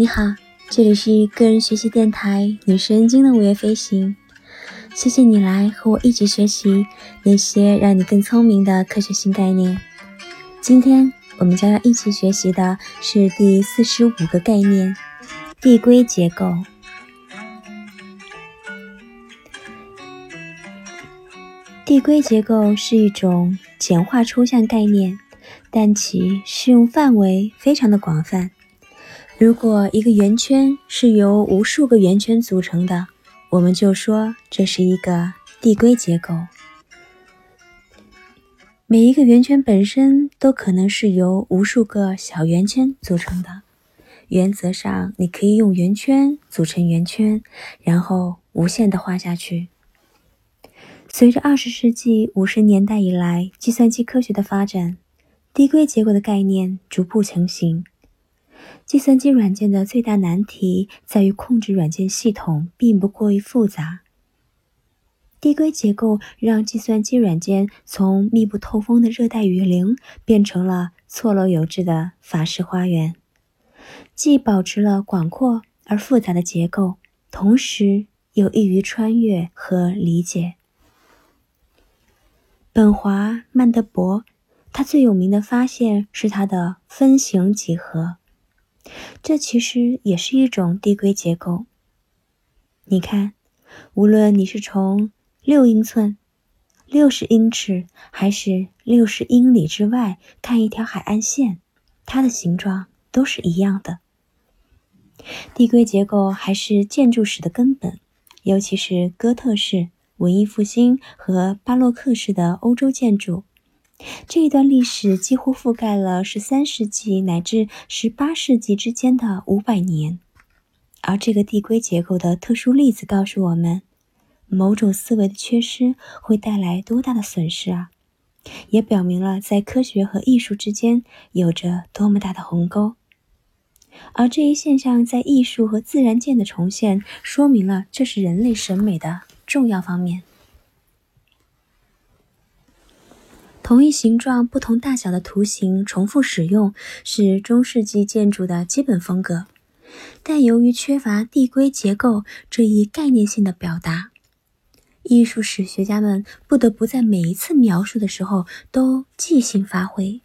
你好，这里是个人学习电台女神经的午夜飞行。谢谢你来和我一起学习那些让你更聪明的科学新概念。今天我们将要一起学习的是第四十五个概念——递归结构。递归结构是一种简化抽象概念，但其适用范围非常的广泛。如果一个圆圈是由无数个圆圈组成的，我们就说这是一个递归结构。每一个圆圈本身都可能是由无数个小圆圈组成的。原则上，你可以用圆圈组成圆圈，然后无限的画下去。随着二十世纪五十年代以来计算机科学的发展，递归结构的概念逐步成型。计算机软件的最大难题在于控制软件系统并不过于复杂。递归结构让计算机软件从密不透风的热带雨林变成了错落有致的法式花园，既保持了广阔而复杂的结构，同时又易于穿越和理解。本华·曼德伯，他最有名的发现是他的分形几何。这其实也是一种递归结构。你看，无论你是从六英寸、六十英尺，还是六十英里之外看一条海岸线，它的形状都是一样的。递归结构还是建筑史的根本，尤其是哥特式、文艺复兴和巴洛克式的欧洲建筑。这一段历史几乎覆盖了十三世纪乃至十八世纪之间的五百年，而这个递归结构的特殊例子告诉我们，某种思维的缺失会带来多大的损失啊！也表明了在科学和艺术之间有着多么大的鸿沟。而这一现象在艺术和自然界的重现，说明了这是人类审美的重要方面。同一形状、不同大小的图形重复使用是中世纪建筑的基本风格，但由于缺乏递归结构这一概念性的表达，艺术史学家们不得不在每一次描述的时候都即兴发挥，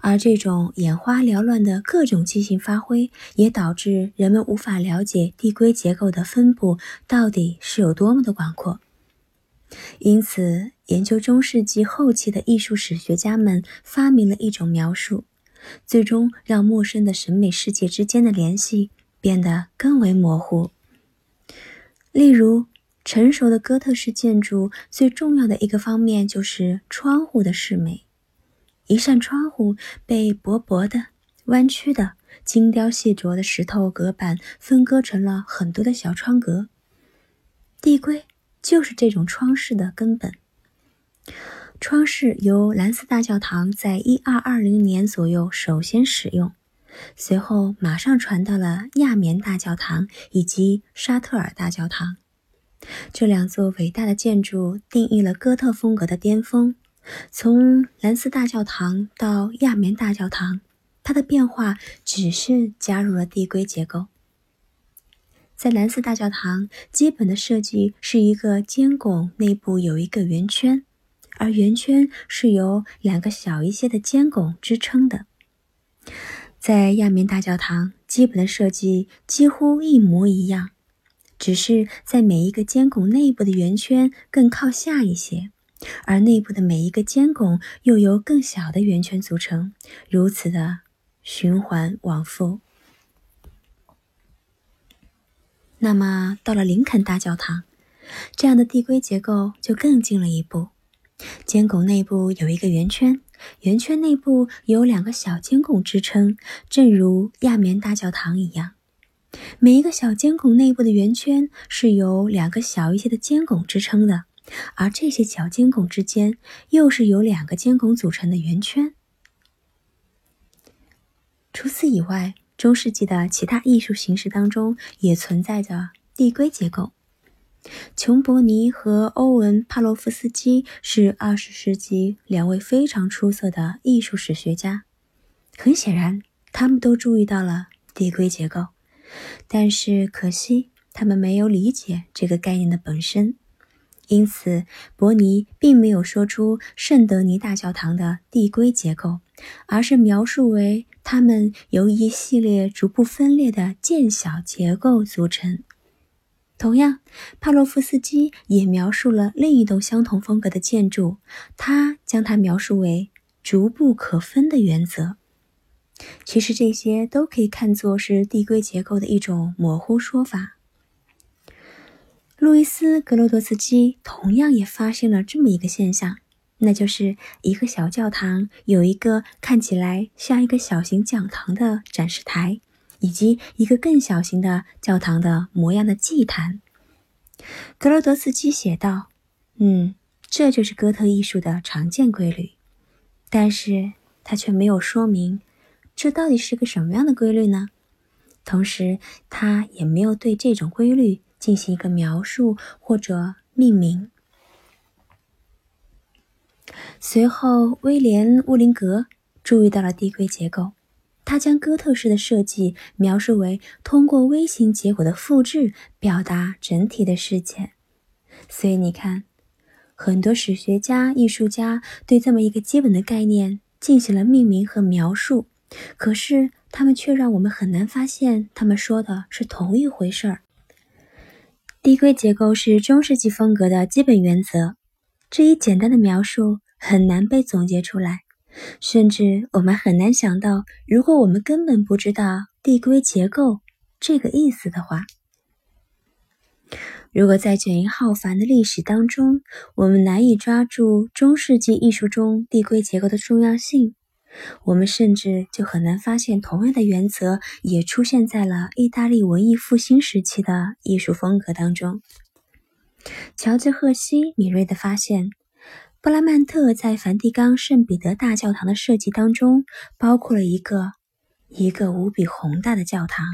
而这种眼花缭乱的各种即兴发挥，也导致人们无法了解递归结构的分布到底是有多么的广阔。因此，研究中世纪后期的艺术史学家们发明了一种描述，最终让陌生的审美世界之间的联系变得更为模糊。例如，成熟的哥特式建筑最重要的一个方面就是窗户的饰美。一扇窗户被薄薄的、弯曲的、精雕细琢的石头隔板分割成了很多的小窗格，递归。就是这种窗式的根本。窗式由兰斯大教堂在一二二零年左右首先使用，随后马上传到了亚眠大教堂以及沙特尔大教堂。这两座伟大的建筑定义了哥特风格的巅峰。从兰斯大教堂到亚眠大教堂，它的变化只是加入了递归结构。在蓝色大教堂，基本的设计是一个尖拱，内部有一个圆圈，而圆圈是由两个小一些的尖拱支撑的。在亚眠大教堂，基本的设计几乎一模一样，只是在每一个尖拱内部的圆圈更靠下一些，而内部的每一个尖拱又由更小的圆圈组成，如此的循环往复。那么，到了林肯大教堂，这样的递归结构就更进了一步。尖拱内部有一个圆圈，圆圈内部有两个小尖拱支撑，正如亚眠大教堂一样。每一个小尖拱内部的圆圈是由两个小一些的尖拱支撑的，而这些小尖拱之间又是由两个尖拱组成的圆圈。除此以外，中世纪的其他艺术形式当中也存在着递归结构。琼伯尼和欧文·帕洛夫斯基是二十世纪两位非常出色的艺术史学家。很显然，他们都注意到了递归结构，但是可惜他们没有理解这个概念的本身，因此伯尼并没有说出圣德尼大教堂的递归结构，而是描述为它们由一系列逐步分裂的渐小结构组成。同样，帕洛夫斯基也描述了另一栋相同风格的建筑，他将它描述为逐步可分的原则。其实这些都可以看作是递归结构的一种模糊说法。路易斯·格罗多斯基同样也发现了这么一个现象，那就是一个小教堂有一个看起来像一个小型讲堂的展示台。以及一个更小型的教堂的模样的祭坛，格罗德斯基写道：“嗯，这就是哥特艺术的常见规律。”但是他却没有说明这到底是个什么样的规律呢？同时，他也没有对这种规律进行一个描述或者命名。随后，威廉·乌林格注意到了递归结构。他将哥特式的设计描述为通过微型结果的复制表达整体的事件，所以你看，很多史学家、艺术家对这么一个基本的概念进行了命名和描述，可是他们却让我们很难发现他们说的是同一回事儿。递归结构是中世纪风格的基本原则，这一简单的描述很难被总结出来。甚至我们很难想到，如果我们根本不知道递归结构这个意思的话，如果在卷帙浩繁的历史当中，我们难以抓住中世纪艺术中递归结构的重要性，我们甚至就很难发现同样的原则也出现在了意大利文艺复兴时期的艺术风格当中。乔治·赫西敏锐地发现。布拉曼特在梵蒂冈圣彼得大教堂的设计当中，包括了一个一个无比宏大的教堂，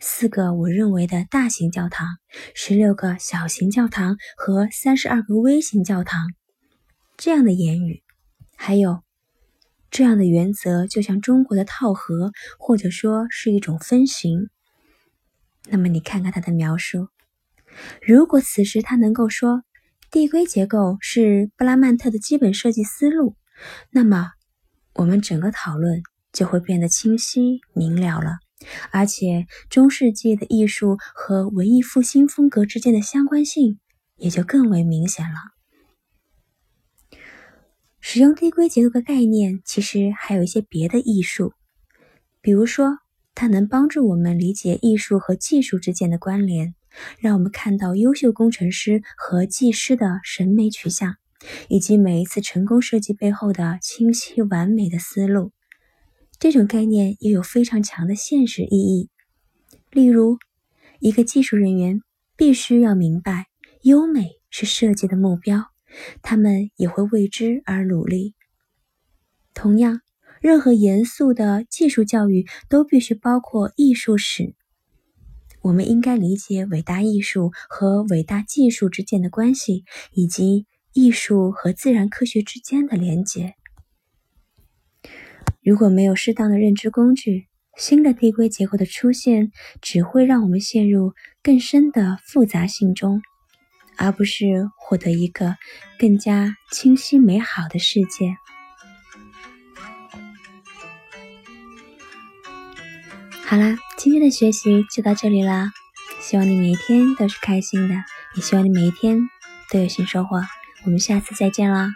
四个我认为的大型教堂，十六个小型教堂和三十二个微型教堂。这样的言语，还有这样的原则，就像中国的套盒，或者说是一种分形。那么你看看他的描述，如果此时他能够说。递归结构是布拉曼特的基本设计思路，那么我们整个讨论就会变得清晰明了了，而且中世纪的艺术和文艺复兴风格之间的相关性也就更为明显了。使用递归结构的概念，其实还有一些别的艺术，比如说，它能帮助我们理解艺术和技术之间的关联。让我们看到优秀工程师和技师的审美取向，以及每一次成功设计背后的清晰完美的思路。这种概念也有非常强的现实意义。例如，一个技术人员必须要明白，优美是设计的目标，他们也会为之而努力。同样，任何严肃的技术教育都必须包括艺术史。我们应该理解伟大艺术和伟大技术之间的关系，以及艺术和自然科学之间的连结。如果没有适当的认知工具，新的递归结构的出现只会让我们陷入更深的复杂性中，而不是获得一个更加清晰美好的世界。好啦，今天的学习就到这里啦。希望你每一天都是开心的，也希望你每一天都有新收获。我们下次再见啦！